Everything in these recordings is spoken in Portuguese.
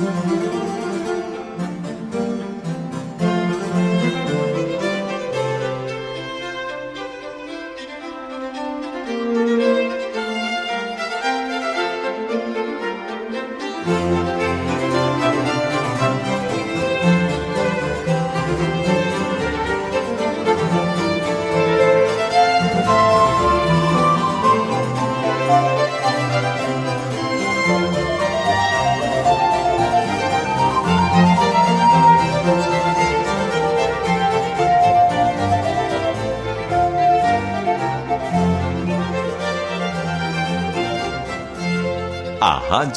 Música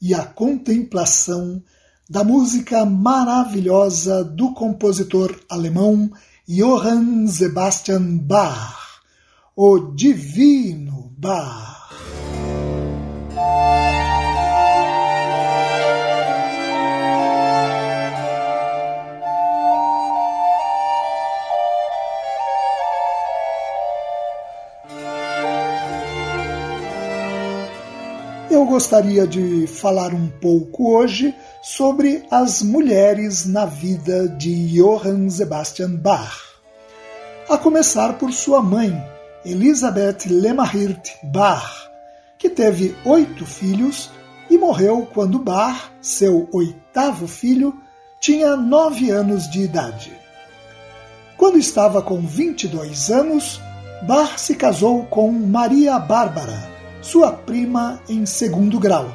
e a contemplação da música maravilhosa do compositor alemão Johann Sebastian Bach, o Divino Bach. Eu gostaria de falar um pouco hoje sobre as mulheres na vida de Johann Sebastian Bach. A começar por sua mãe, Elisabeth Lemmerhirt Bach, que teve oito filhos e morreu quando Bach, seu oitavo filho, tinha nove anos de idade. Quando estava com 22 anos, Bach se casou com Maria Bárbara, sua prima em segundo grau.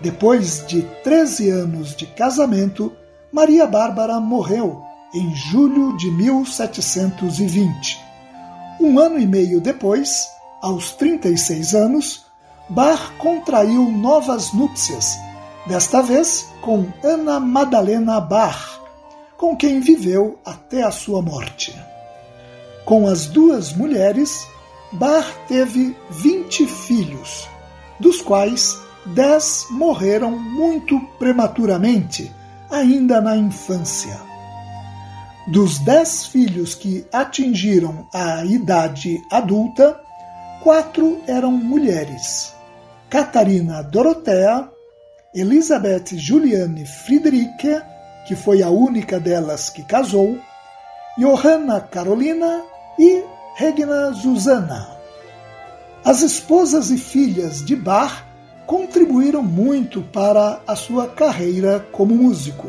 Depois de 13 anos de casamento, Maria Bárbara morreu em julho de 1720. Um ano e meio depois, aos 36 anos, Bach contraiu novas núpcias, desta vez com Ana Madalena Bach, com quem viveu até a sua morte. Com as duas mulheres, Bar teve 20 filhos, dos quais 10 morreram muito prematuramente, ainda na infância. Dos 10 filhos que atingiram a idade adulta, quatro eram mulheres: Catarina Dorotea, Elizabeth Juliane Friederike, que foi a única delas que casou, Johanna Carolina e Regna Susana. As esposas e filhas de Bach contribuíram muito para a sua carreira como músico.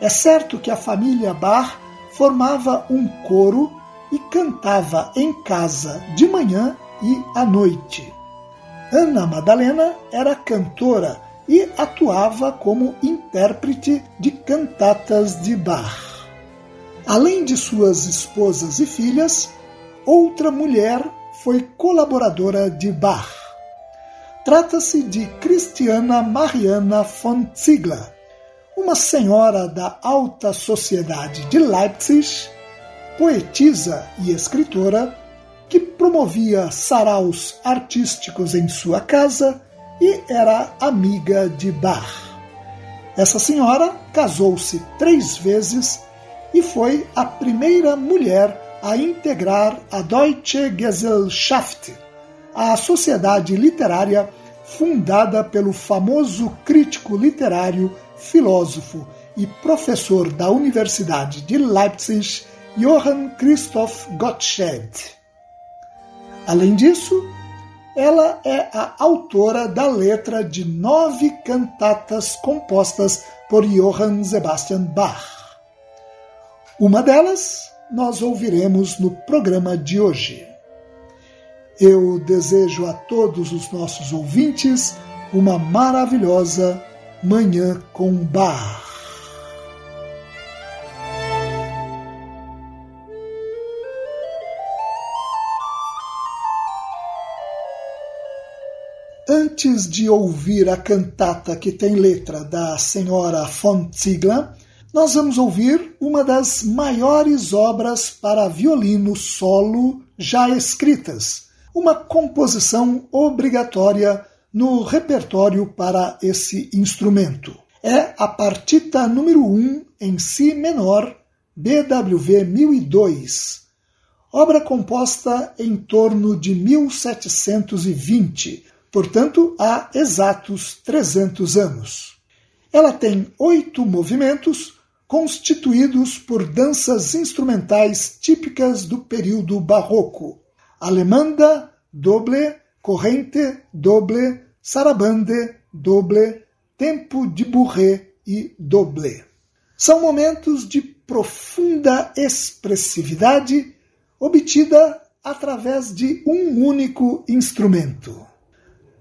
É certo que a família Bach formava um coro e cantava em casa de manhã e à noite. Ana Madalena era cantora e atuava como intérprete de cantatas de Bach. Além de suas esposas e filhas, outra mulher foi colaboradora de Bach. Trata-se de Christiana Mariana von Ziegler, uma senhora da alta sociedade de Leipzig, poetisa e escritora, que promovia saraus artísticos em sua casa e era amiga de Bach. Essa senhora casou-se três vezes e foi a primeira mulher a integrar a Deutsche Gesellschaft, a sociedade literária fundada pelo famoso crítico literário, filósofo e professor da Universidade de Leipzig, Johann Christoph Gottsched. Além disso, ela é a autora da letra de nove cantatas compostas por Johann Sebastian Bach. Uma delas nós ouviremos no programa de hoje. Eu desejo a todos os nossos ouvintes uma maravilhosa Manhã com Bar. Antes de ouvir a cantata que tem letra da senhora von Ziegler, nós vamos ouvir uma das maiores obras para violino solo já escritas, uma composição obrigatória no repertório para esse instrumento. É a partita número 1 em Si menor, BWV 1002, obra composta em torno de 1720, portanto há exatos 300 anos. Ela tem oito movimentos constituídos por danças instrumentais típicas do período barroco: alemanda, doble, corrente, doble, sarabande, doble, tempo de bourrée e doble. São momentos de profunda expressividade obtida através de um único instrumento.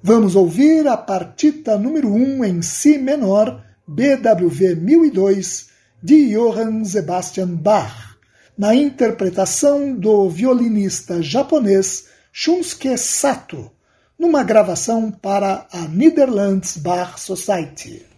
Vamos ouvir a partita número 1 um em Si menor, BWV 1002, de Johann Sebastian Bach, na interpretação do violinista japonês Shunsuke Sato, numa gravação para a Netherlands Bach Society.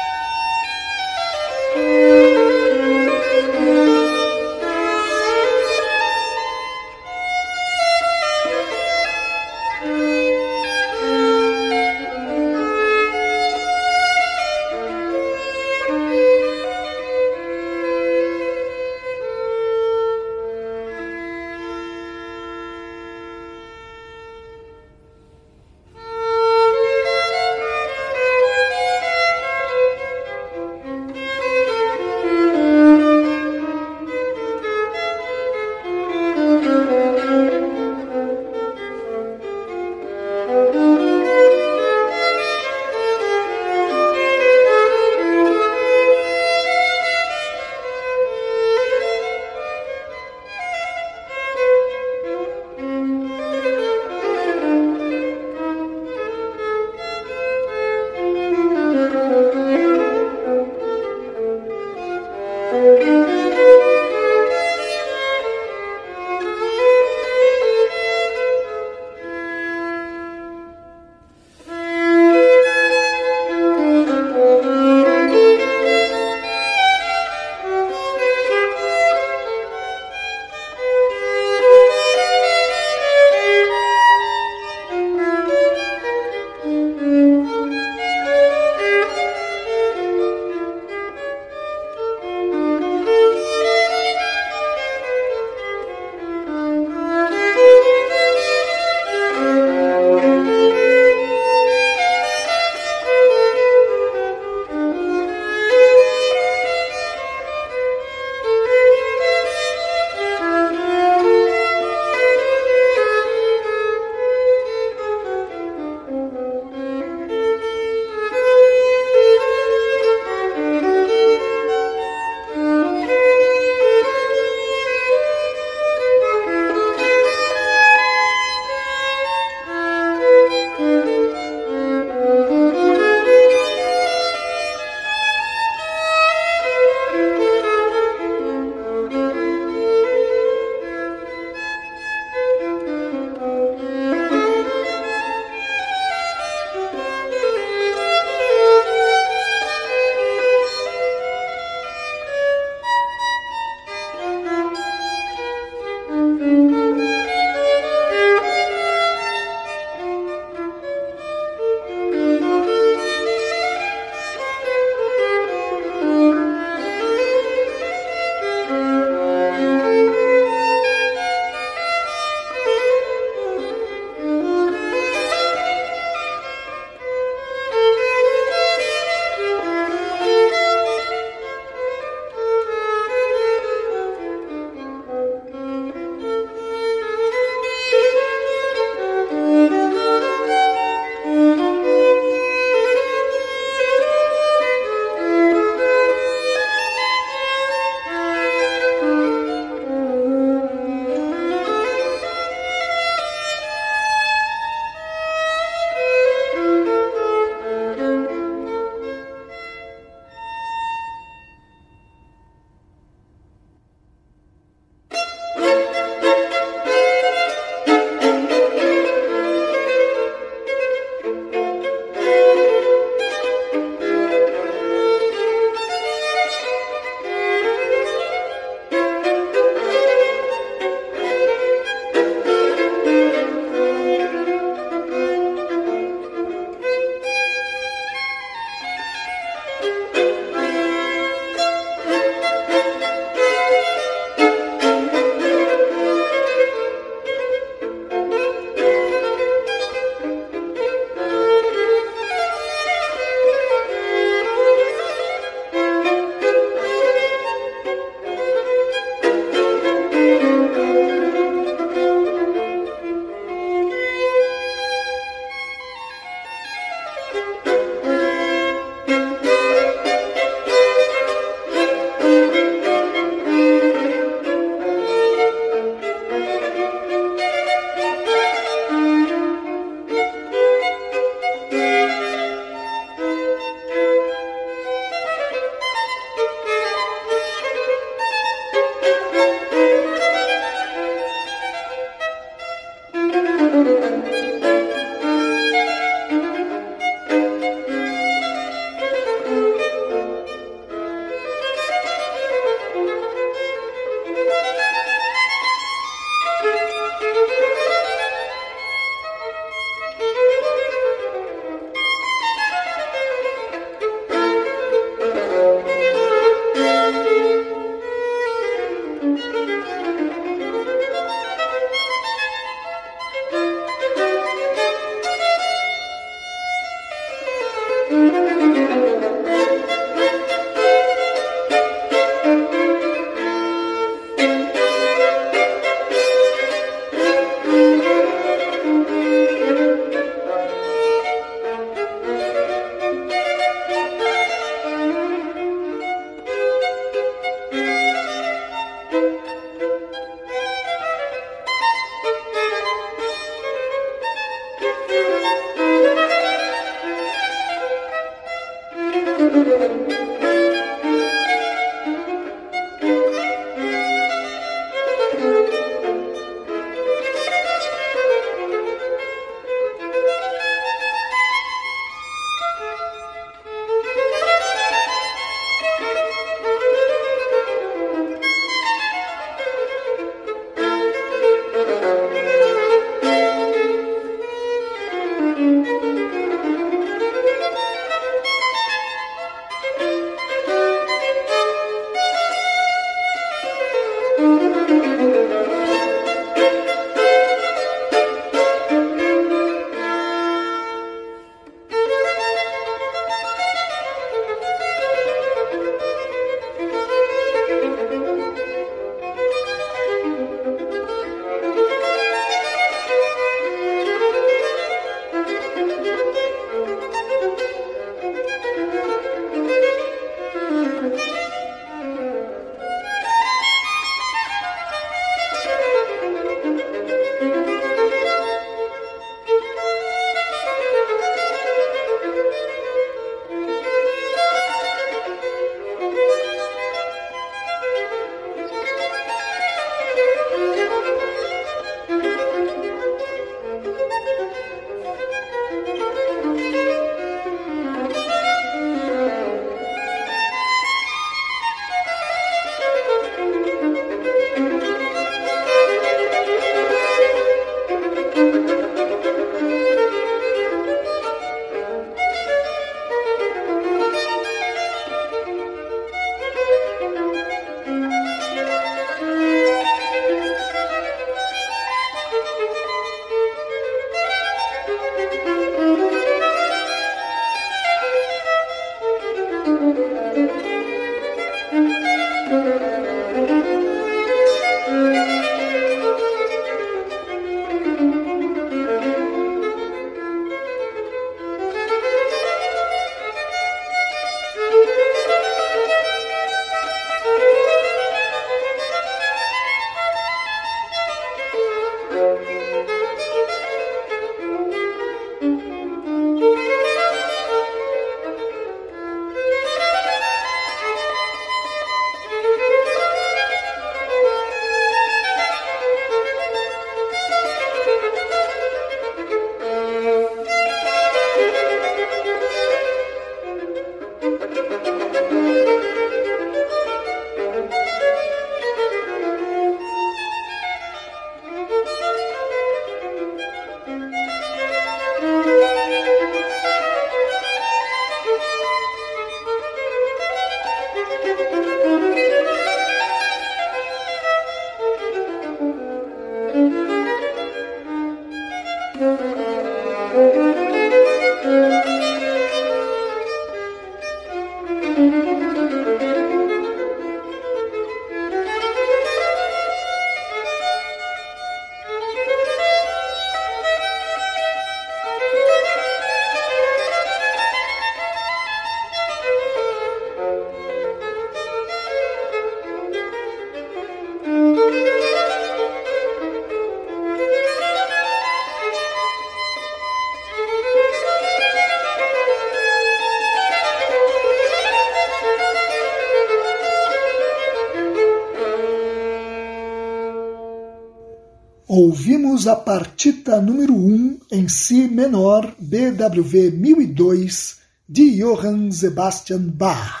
A partita número 1 em Si menor BWV 1002 de Johann Sebastian Bach.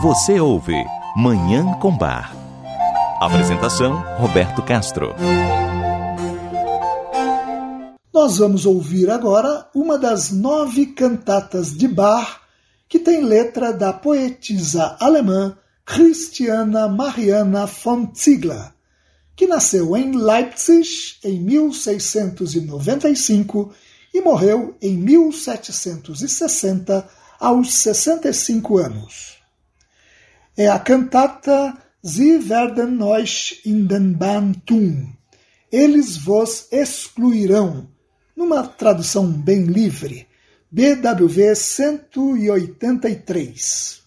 Você ouve Manhã com Bar. Apresentação Roberto Castro. Nós vamos ouvir agora uma das nove cantatas de Bach que tem letra da poetisa alemã Christiana Mariana von Ziegler que nasceu em Leipzig em 1695 e morreu em 1760 aos 65 anos. É a cantata Sie werden euch in den Bann tun. Eles vos excluirão, numa tradução bem livre, BWV 183.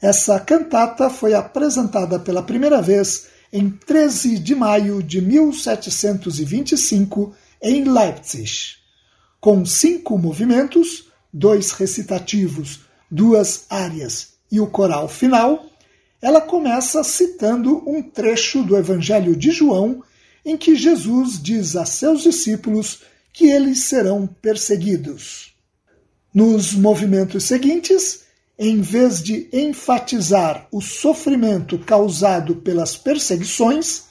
Essa cantata foi apresentada pela primeira vez em 13 de maio de 1725, em Leipzig. Com cinco movimentos, dois recitativos, duas áreas e o coral final, ela começa citando um trecho do Evangelho de João em que Jesus diz a seus discípulos que eles serão perseguidos. Nos movimentos seguintes, em vez de enfatizar o sofrimento causado pelas perseguições,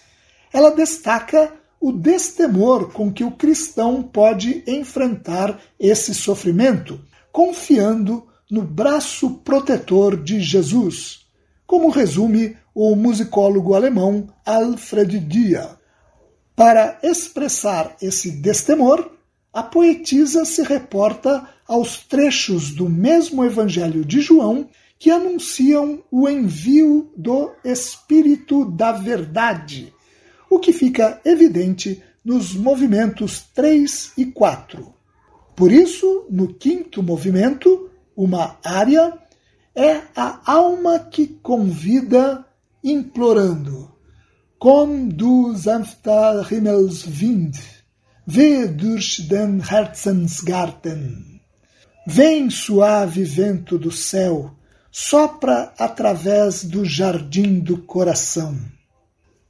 ela destaca o destemor com que o cristão pode enfrentar esse sofrimento, confiando no braço protetor de Jesus. como resume o musicólogo alemão Alfred Dia. Para expressar esse destemor, a poetisa se reporta aos trechos do mesmo Evangelho de João que anunciam o envio do Espírito da Verdade, o que fica evidente nos movimentos 3 e 4. Por isso, no quinto movimento, uma área, é a alma que convida, implorando: Komm du sanfter Himmelswind, weh durch den Herzensgarten. Vem suave vento do céu, sopra através do jardim do coração.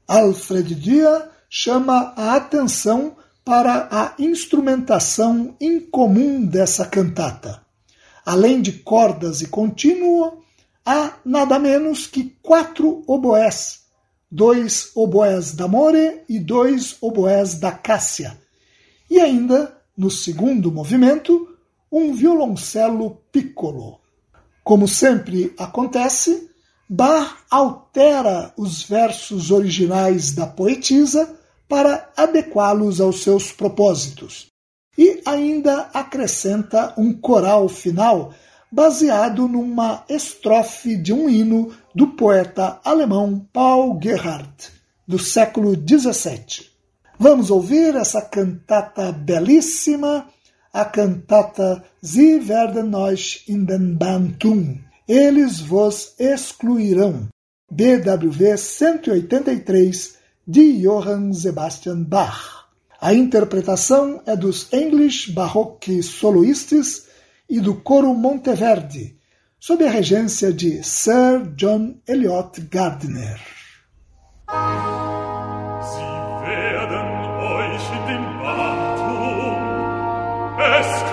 Alfred Dia chama a atenção para a instrumentação incomum dessa cantata. Além de cordas e contínuo, há nada menos que quatro oboés, dois oboés da More e dois oboés da Cássia, e ainda, no segundo movimento, um violoncelo piccolo. Como sempre acontece, Bach altera os versos originais da poetisa para adequá-los aos seus propósitos. E ainda acrescenta um coral final baseado numa estrofe de um hino do poeta alemão Paul Gerhardt, do século XVII. Vamos ouvir essa cantata belíssima, a cantata Sie werden euch in den Bann tun. Eles vos excluirão. BWV 183 de Johann Sebastian Bach. A interpretação é dos English Baroque Soloists e do coro Monteverdi, sob a regência de Sir John Eliot Gardiner. Es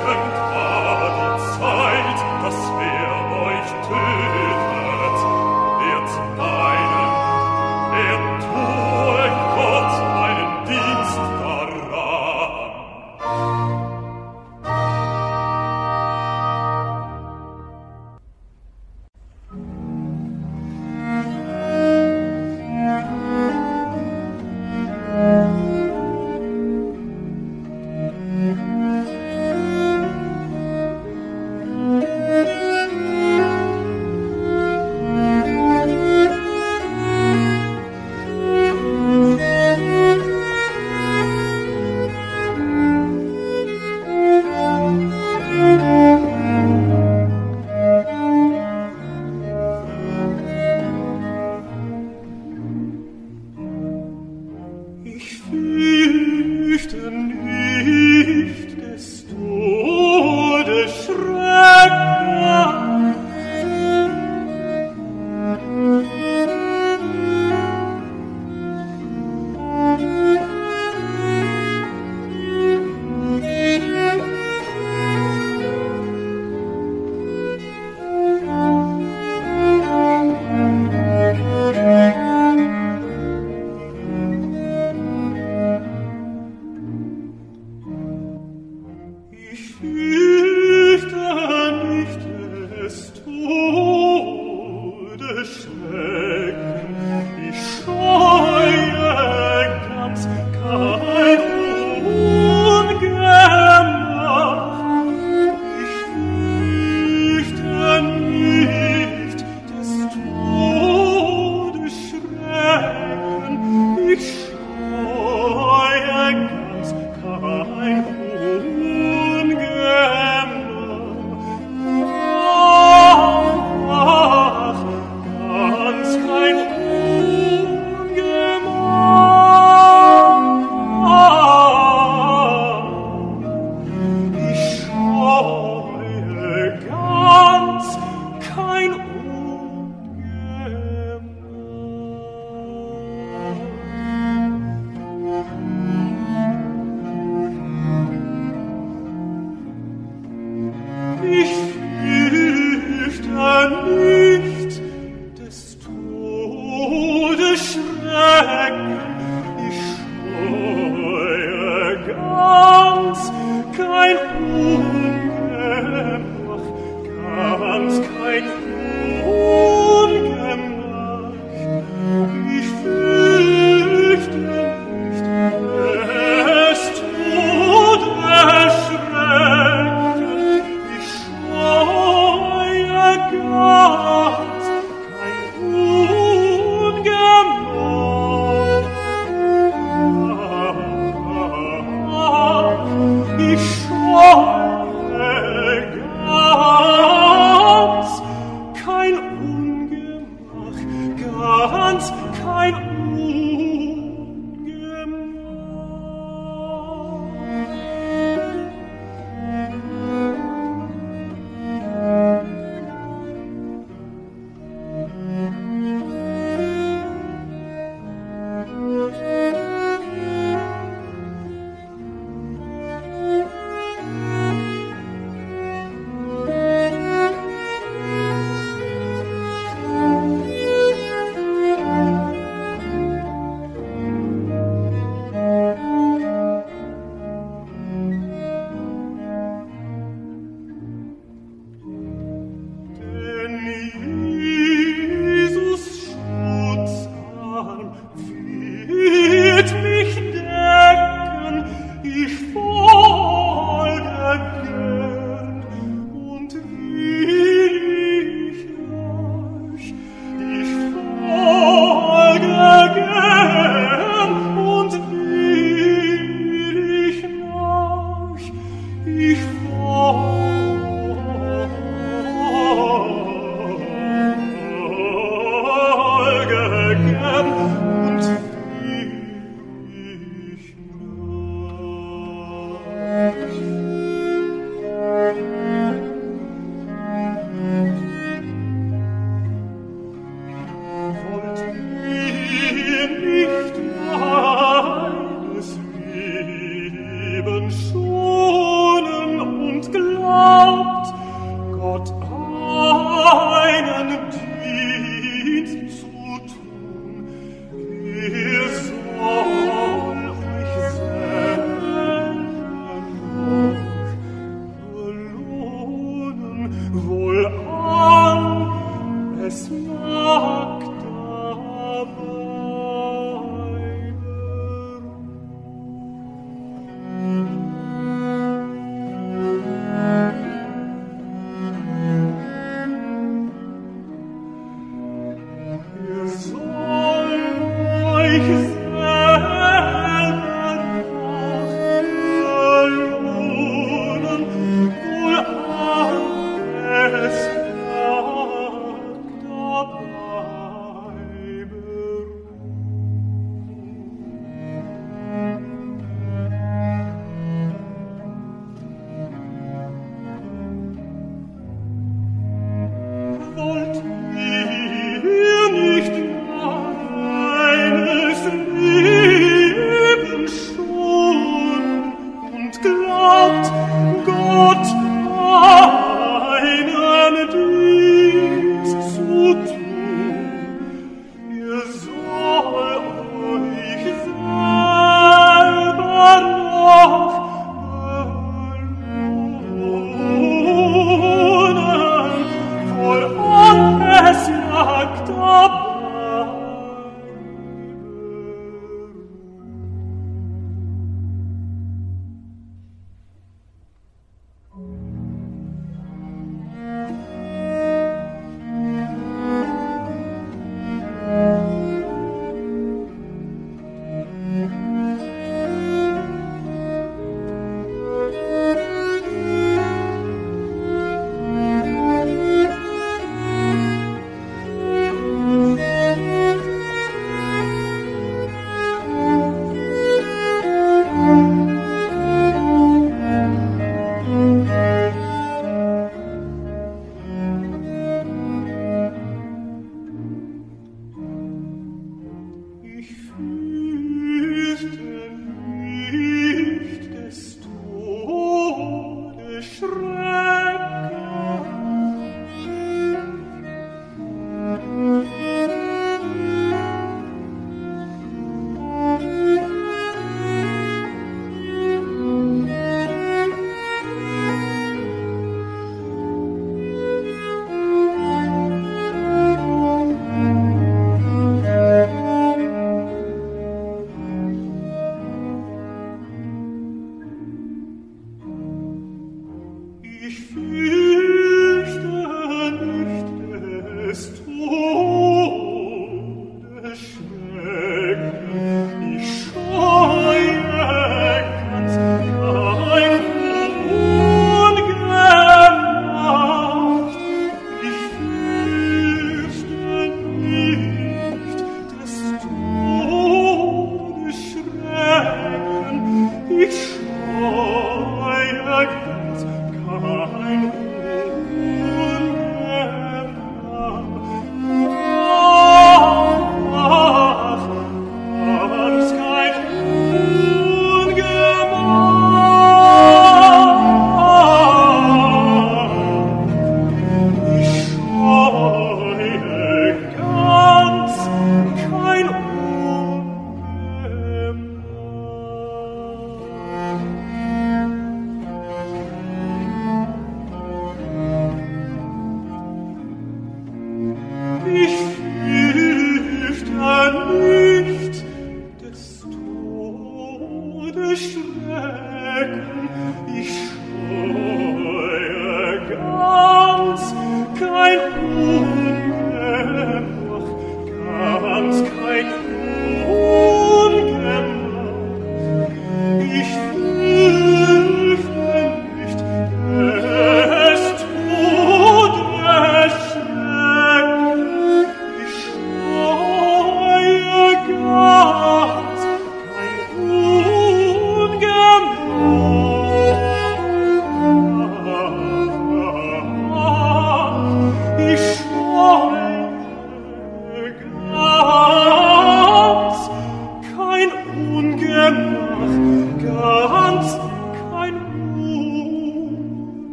smile.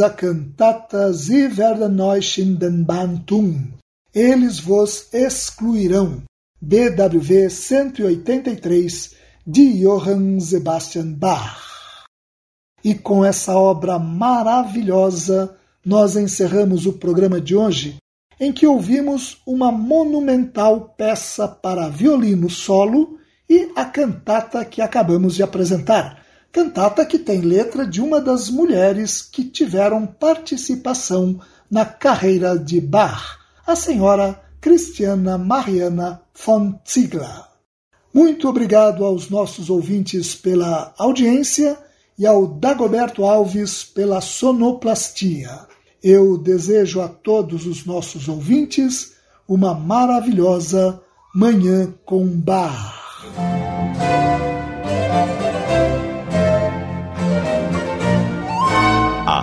A cantata Sie werden euch in den Bann tun. Eles vos excluirão. BWV 183 de Johann Sebastian Bach. E com essa obra maravilhosa, nós encerramos o programa de hoje, em que ouvimos uma monumental peça para violino solo e a cantata que acabamos de apresentar. Cantata que tem letra de uma das mulheres que tiveram participação na carreira de Bach, a senhora Cristiana Mariana von Ziegler. Muito obrigado aos nossos ouvintes pela audiência e ao Dagoberto Alves pela sonoplastia. Eu desejo a todos os nossos ouvintes uma maravilhosa Manhã com Bar.